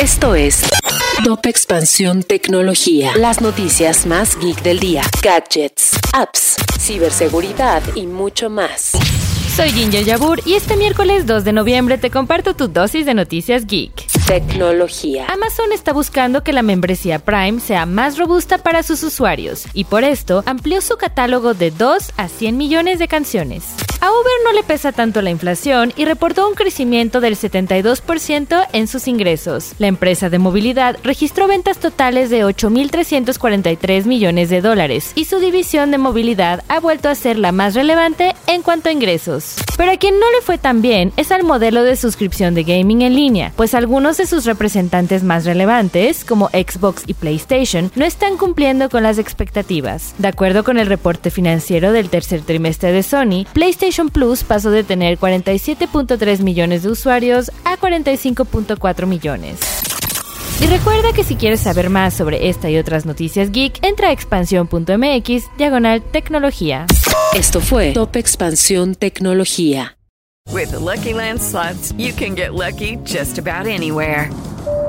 Esto es Top Expansión Tecnología. Las noticias más geek del día. Gadgets, apps, ciberseguridad y mucho más. Soy Ginger Yabur y este miércoles 2 de noviembre te comparto tu dosis de noticias geek. Tecnología. Amazon está buscando que la membresía Prime sea más robusta para sus usuarios y por esto amplió su catálogo de 2 a 100 millones de canciones. A Uber no le pesa tanto la inflación y reportó un crecimiento del 72% en sus ingresos. La empresa de movilidad registró ventas totales de 8.343 millones de dólares y su división de movilidad ha vuelto a ser la más relevante en cuanto a ingresos. Pero a quien no le fue tan bien es al modelo de suscripción de gaming en línea, pues algunos de sus representantes más relevantes, como Xbox y PlayStation, no están cumpliendo con las expectativas. De acuerdo con el reporte financiero del tercer trimestre de Sony, PlayStation Plus pasó de tener 47.3 millones de usuarios a 45.4 millones. Y recuerda que si quieres saber más sobre esta y otras noticias geek, entra a expansión.mx diagonal tecnología. Esto fue Top Expansión Tecnología. With the Lucky Land slots, you can get lucky just about anywhere.